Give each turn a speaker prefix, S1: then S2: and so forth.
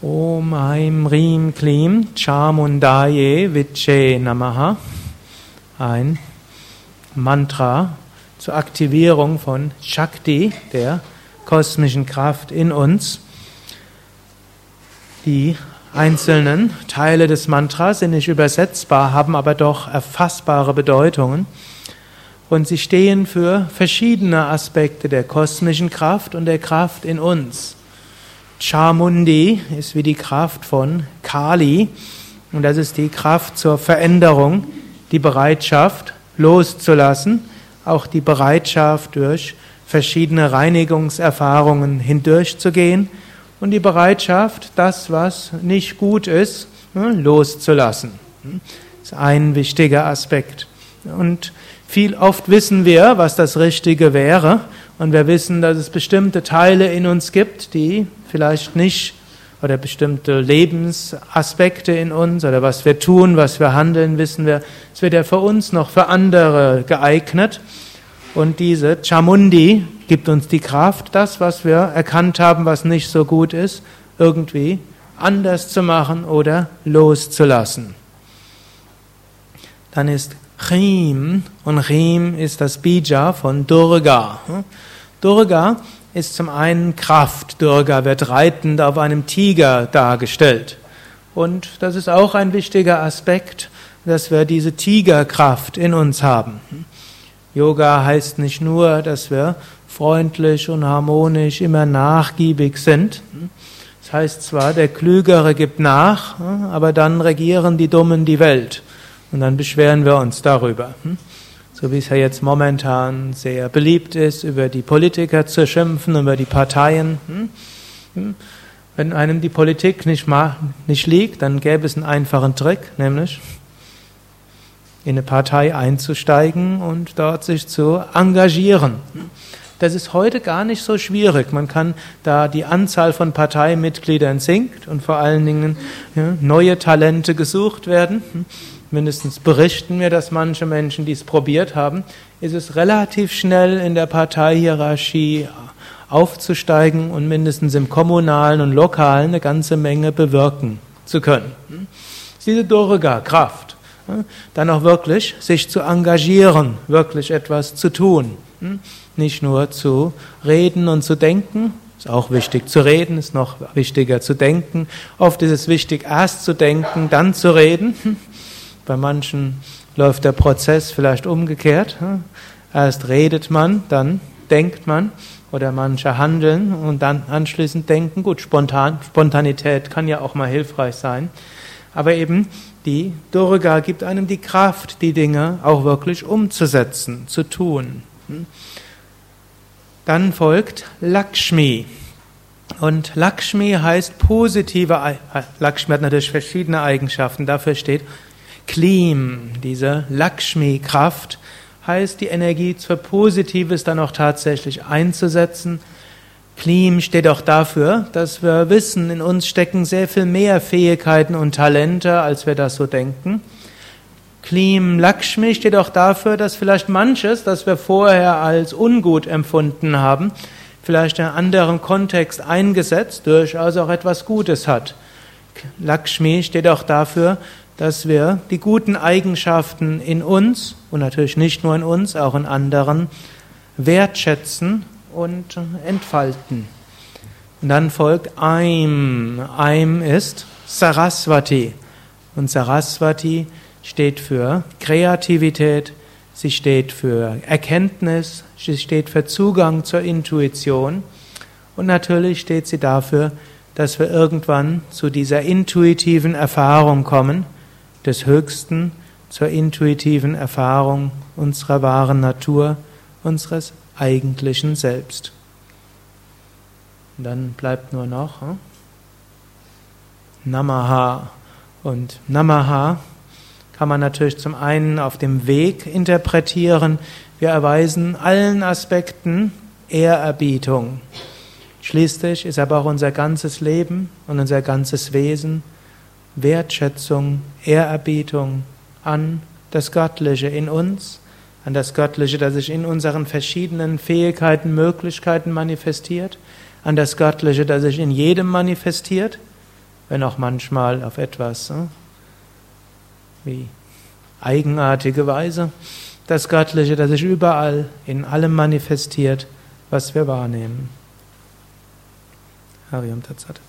S1: Om Aim Rim Klim Chamundaye Viche Namaha. Ein Mantra zur Aktivierung von Shakti, der kosmischen Kraft in uns. Die einzelnen Teile des Mantras sind nicht übersetzbar, haben aber doch erfassbare Bedeutungen. Und sie stehen für verschiedene Aspekte der kosmischen Kraft und der Kraft in uns. Chamundi ist wie die Kraft von Kali und das ist die Kraft zur Veränderung, die Bereitschaft loszulassen, auch die Bereitschaft durch verschiedene Reinigungserfahrungen hindurchzugehen und die Bereitschaft, das, was nicht gut ist, ne, loszulassen. Das ist ein wichtiger Aspekt. Und viel oft wissen wir, was das Richtige wäre, und wir wissen, dass es bestimmte Teile in uns gibt, die vielleicht nicht oder bestimmte Lebensaspekte in uns oder was wir tun, was wir handeln, wissen wir, es wird ja für uns noch für andere geeignet. Und diese Chamundi gibt uns die Kraft, das, was wir erkannt haben, was nicht so gut ist, irgendwie anders zu machen oder loszulassen. Dann ist Chim und Chim ist das Bija von Durga. Durga ist zum einen Kraft. Durga wird reitend auf einem Tiger dargestellt. Und das ist auch ein wichtiger Aspekt, dass wir diese Tigerkraft in uns haben. Yoga heißt nicht nur, dass wir freundlich und harmonisch immer nachgiebig sind. Das heißt zwar, der Klügere gibt nach, aber dann regieren die Dummen die Welt. Und dann beschweren wir uns darüber so wie es ja jetzt momentan sehr beliebt ist, über die Politiker zu schimpfen, über die Parteien. Hm? Hm? Wenn einem die Politik nicht, nicht liegt, dann gäbe es einen einfachen Trick, nämlich in eine Partei einzusteigen und dort sich zu engagieren. Das ist heute gar nicht so schwierig. Man kann, da die Anzahl von Parteimitgliedern sinkt und vor allen Dingen ja, neue Talente gesucht werden, hm? mindestens berichten mir, dass manche Menschen dies probiert haben, ist es relativ schnell in der Parteihierarchie aufzusteigen und mindestens im kommunalen und lokalen eine ganze Menge bewirken zu können. Das ist diese Durga, Kraft. Dann auch wirklich sich zu engagieren, wirklich etwas zu tun. Nicht nur zu reden und zu denken, ist auch wichtig zu reden, ist noch wichtiger zu denken. Oft ist es wichtig, erst zu denken, dann zu reden. Bei manchen läuft der Prozess vielleicht umgekehrt. Erst redet man, dann denkt man oder manche handeln und dann anschließend denken. Gut, Spontan, Spontanität kann ja auch mal hilfreich sein. Aber eben die Durga gibt einem die Kraft, die Dinge auch wirklich umzusetzen, zu tun. Dann folgt Lakshmi. Und Lakshmi heißt positive, Lakshmi hat natürlich verschiedene Eigenschaften, dafür steht Klim, diese Lakshmi-Kraft, heißt die Energie für Positives dann auch tatsächlich einzusetzen. Klim steht auch dafür, dass wir wissen, in uns stecken sehr viel mehr Fähigkeiten und Talente, als wir das so denken. Klim Lakshmi steht auch dafür, dass vielleicht manches, das wir vorher als ungut empfunden haben, vielleicht in einem anderen Kontext eingesetzt, durchaus auch etwas Gutes hat. Lakshmi steht auch dafür, dass wir die guten Eigenschaften in uns und natürlich nicht nur in uns, auch in anderen wertschätzen und entfalten. Und dann folgt Aim. Aim ist Saraswati. Und Saraswati steht für Kreativität, sie steht für Erkenntnis, sie steht für Zugang zur Intuition und natürlich steht sie dafür, dass wir irgendwann zu dieser intuitiven Erfahrung kommen, des Höchsten zur intuitiven Erfahrung unserer wahren Natur, unseres eigentlichen Selbst. Und dann bleibt nur noch hm? Namaha. Und Namaha kann man natürlich zum einen auf dem Weg interpretieren. Wir erweisen allen Aspekten Ehrerbietung. Schließlich ist aber auch unser ganzes Leben und unser ganzes Wesen Wertschätzung, Ehrerbietung an das Göttliche in uns, an das Göttliche, das sich in unseren verschiedenen Fähigkeiten, Möglichkeiten manifestiert, an das Göttliche, das sich in jedem manifestiert, wenn auch manchmal auf etwas hm, wie eigenartige Weise. Das Göttliche, das sich überall in allem manifestiert, was wir wahrnehmen. Hariam Tatsat.